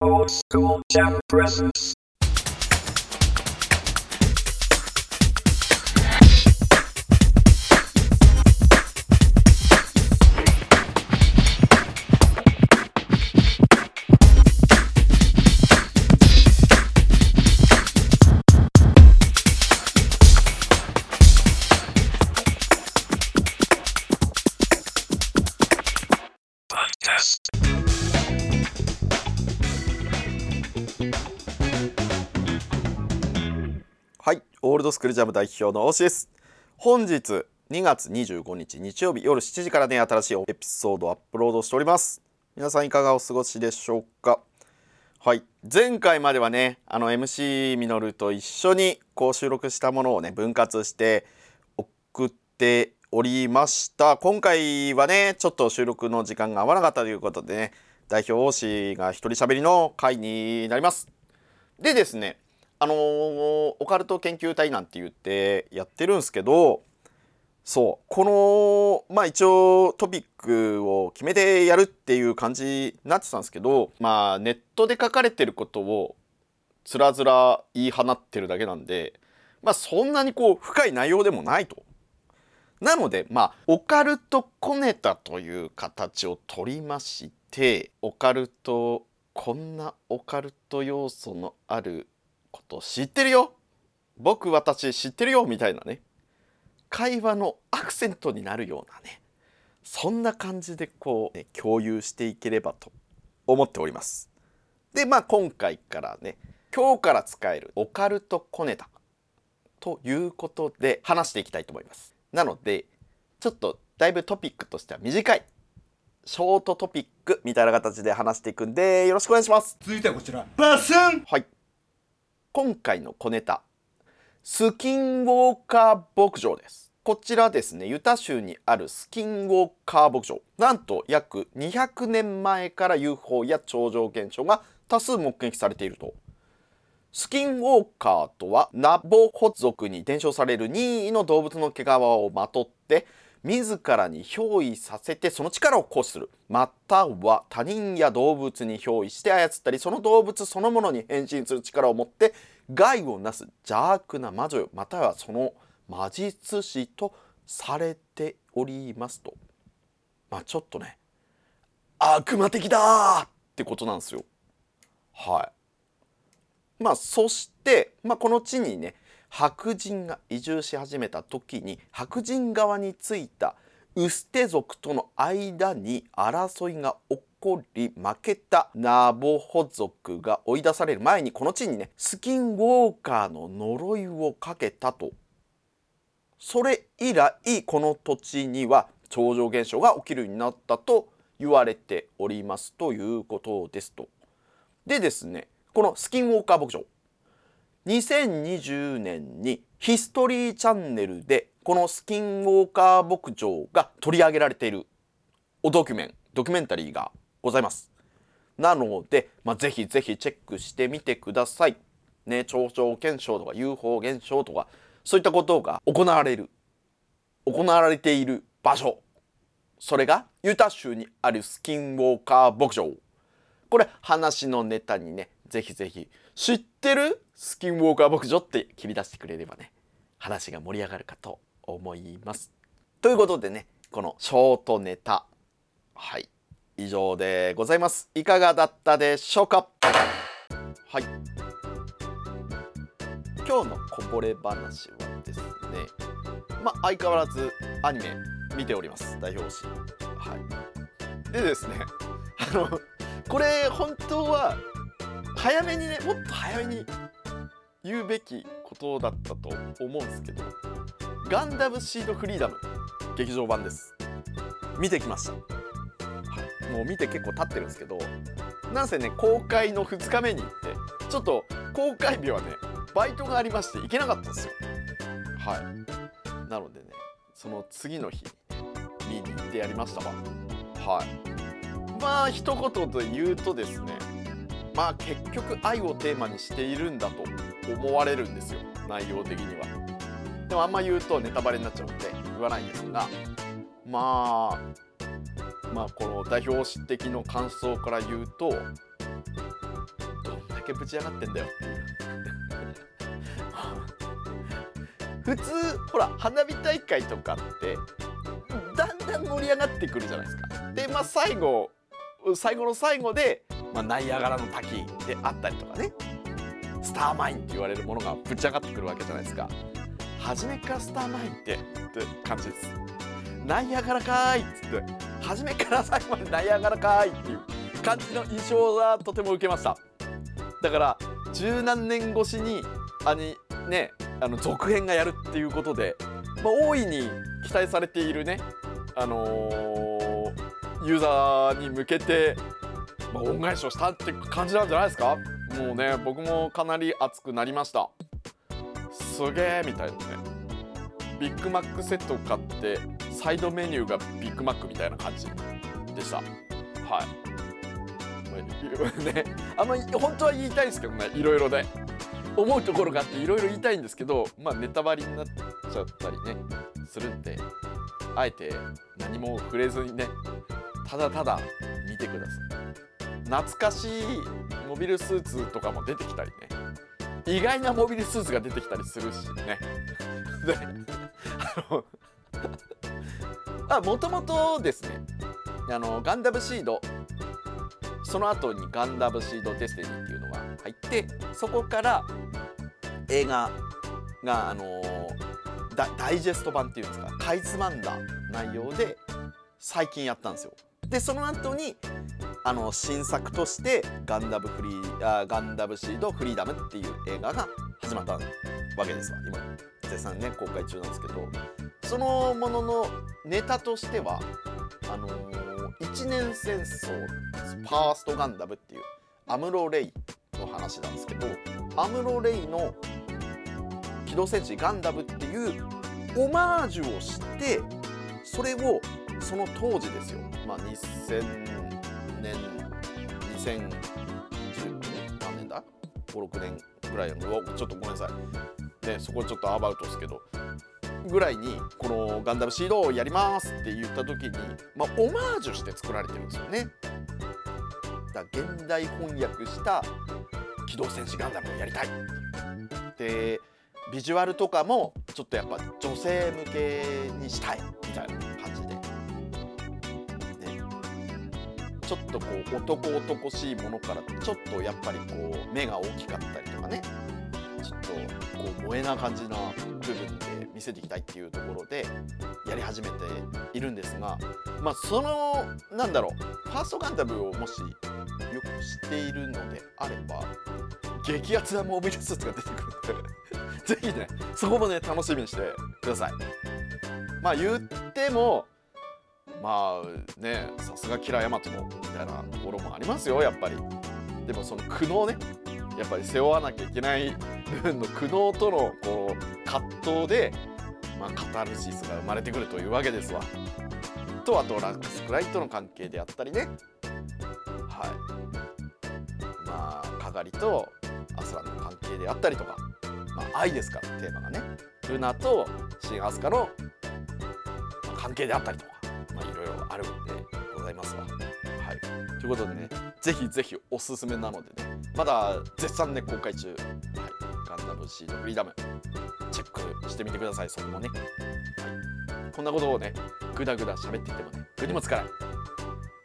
Old School Jam Presents. ールドスクールジャム代表の大志です。本日2月25日日曜日夜7時からね新しいエピソードをアップロードしております。皆さんいかがお過ごしでしょうか？はい、前回まではねあの MC ミノルと一緒にこう収録したものをね分割して送っておりました。今回はねちょっと収録の時間が合わなかったということでね代表大志が一人喋りの回になります。でですねあのーオカルト研究隊なんて言ってやってるんですけどそうこのまあ一応トピックを決めてやるっていう感じになってたんですけどまあネットで書かれてることをつらずら言い放ってるだけなんでまあそんなにこう深い内容でもないと。なのでまあオカルト小ネタという形を取りましてオカルトこんなオカルト要素のあること知ってるよ。僕私知ってるよみたいなね。会話のアクセントになるようなね。そんな感じでこう、ね、共有していければと思っております。でまあ今回からね今日から使えるオカルト小ネタということで話していきたいと思います。なのでちょっとだいぶトピックとしては短い。ショートトピックみたいな形で話していくんでよろしくお願いします。続いてはこちら。バスン。はい今回の小ネタスキンウォーカー牧場です。こちらですねユタ州にあるスキンウォーカー牧場。なんと約200年前から UFO や超常現象が多数目撃されていると。スキンウォーカーとはナボホ族に伝承される任意の動物の毛皮をまとって自らに憑依させてその力を行使する。または他人や動物に憑依して操ったりその動物そのものに変身する力を持って害をなす邪悪な魔女またはその魔術師とされておりますと。まあちょっとね悪魔的だってことなんですよ。はい。まあそして、まあ、この地にね白人が移住し始めた時に白人側についたウステ族との間に争いが起こり負けたナボホ族が追い出される前にこの地にねスキンウォーカーの呪いをかけたとそれ以来この土地には超常現象が起きるようになったと言われておりますということですと。でですねこのスキンウォーカー牧場2020年にヒストリーチャンネルでこのスキンウォーカー牧場が取り上げられているおドキュメンドキュメンタリーがございます。なので、まあ、ぜひぜひチェックしてみてください。ね超常現象とか UFO 現象とかそういったことが行われる行われている場所。それがユタ州にあるスキンウォーカー牧場。これ話のネタにねぜひぜひ。知ってる？スキンウォーカー牧場って切り出してくれればね話が盛り上がるかと思います。ということでねこのショートネタ。はい。以上でございます。いかがだったでしょうか？はい。今日のこぼれ話はですねまあ相変わらずアニメ見ております。代表誌はい。でですねあのこれ本当は早めにねもっと早めに言うべきことだったと思うんですけどガンダムシードフリーダム劇場版です。見てきました、はい、もう見て結構経ってるんですけどなんせね公開の2日目に行ってちょっと公開日はねバイトがありまして行けなかったんですよ。はい。なのでねその次の日見に行ってやりました。わはい。まあ一言で言うとですねまあ結局愛をテーマにしているんだと思われるんですよ内容的には。でもあんま言うとネタバレになっちゃうので言わないんですがまあまあこの代表史的の感想から言うとどんだけぶち上がってんだよ 普通ほら花火大会とかってだんだん盛り上がってくるじゃないですか。でまあ最後最後の最後で、まあ、ナイアガラの滝であったりとかね。ターマインって言われるものがぶち上がってくるわけじゃないですか。初めからスターマインってって感じです。ナイアガラかーいっつって初めから最後までナイアガラかーいっていう感じの印象がとても受けました。だから十何年越しにあにねあの続編がやるっていうことで、まあ、大いに期待されているねあのーユーザーに向けて、まあ、恩返しをしたって感じなんじゃないですか？もうね僕もかなり熱くなりました。すげえみたいなね。ビッグマックセットを買ってサイドメニューがビッグマックみたいな感じでした。はい。ねあんまり本当は言いたいですけどねいろいろで思うところがあっていろいろ言いたいんですけどまあネタバレになっちゃったりねするんであえて何も触れずにねただただ見てください。懐かしいモビルスーツとかも出てきたりね意外なモビルスーツが出てきたりするしねであのあもともとですねあのガンダムシードその後にガンダムシードデスティニーっていうのが入ってそこから映画があのダダイジェスト版っていうんですかかいつまんだ内容で最近やったんですよ。でその後にあの新作としてガンダムフリーあガンダムシードフリーダムっていう映画が始まったわけですわ。今絶賛ね公開中なんですけど。そのもののネタとしてはあのー、一年戦争ファーストガンダムっていうアムロ・レイの話なんですけどアムロ・レイの機動戦士ガンダムっていうオマージュをしてそれをその当時ですよ。まあ2000年2010年何年だ？56年ぐらいのちょっとごめんなさい。でそこちょっとアバウトですけどぐらいにこのガンダムシードをやりますって言った時にまあオマージュして作られてるんですよね。だ現代翻訳した機動戦士ガンダムをやりたいでビジュアルとかもちょっとやっぱ女性向けにしたいみたいな感じで、ちょっとこう男男しいものからちょっとやっぱりこう目が大きかったりとかね。ちょっとこう萌えな感じな部分で見せていきたいっていうところでやり始めているんですがまあそのなんだろうファーストガンダムをもしよく知っているのであれば激アツなモビルスーツが出てくるんでぜひねそこもね楽しみにしてください。まあ言ってもまあねさすがキラヤマトもみたいなところもありますよやっぱり。でもその苦悩ねやっぱり背負わなきゃいけない部分の苦悩とのこう葛藤で、まあ、カタルシスが生まれてくるというわけですわ。とあとラックスクライとの関係であったりね。はい。まあかがりとアスラの関係であったりとか、まあ、愛ですからテーマがね。ルナと新アスカの関係であったりとか、まあ、いろいろあるんでございますわ。はい、ということでねぜひぜひおすすめなのでねまだ絶賛ね公開中、はい、ガンダムシードフリーダムチェックしてみてくださいそこもね、はい、こんなことをねグダグダ喋っていてもね具にもつかない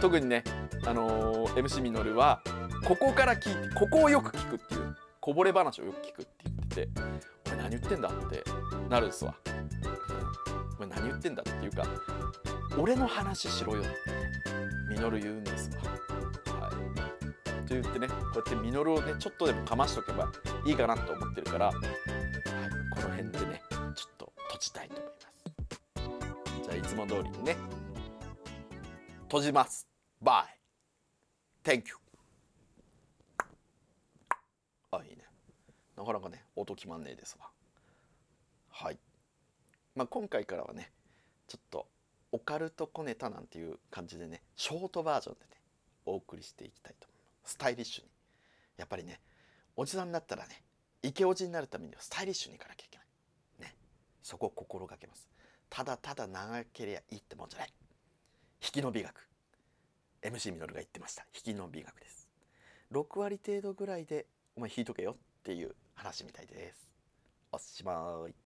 特にねあのー MC ミノルはここから聞いてここをよく聞くっていうこぼれ話をよく聞くって言ってて「俺何言ってんだ?」ってなるんですわ。うんお前何言ってんだっていうか俺の話しろよ。ってミノル言うんですわ。はい、と言ってねこうやってミノルをねちょっとでもかましとけばいいかなと思ってるから、はい、この辺でねちょっと閉じたいと思います。じゃあいつも通りにね閉じます。バイ。Thank you あいいね。なかなかね音決まんねえですわ。はい。まあ今回からはねちょっとオカルト小ネタなんていう感じでねショートバージョンでねお送りしていきたいと思いますスタイリッシュに。やっぱりねおじさんになったらねイケおじになるためにはスタイリッシュにいかなきゃいけない。ね。そこを心がけます。ただただ長ければいいってもんじゃない。引きの美学。MC ミノルが言ってました。引きの美学です。6割程度ぐらいでお前引いとけよっていう話みたいです。おしまい。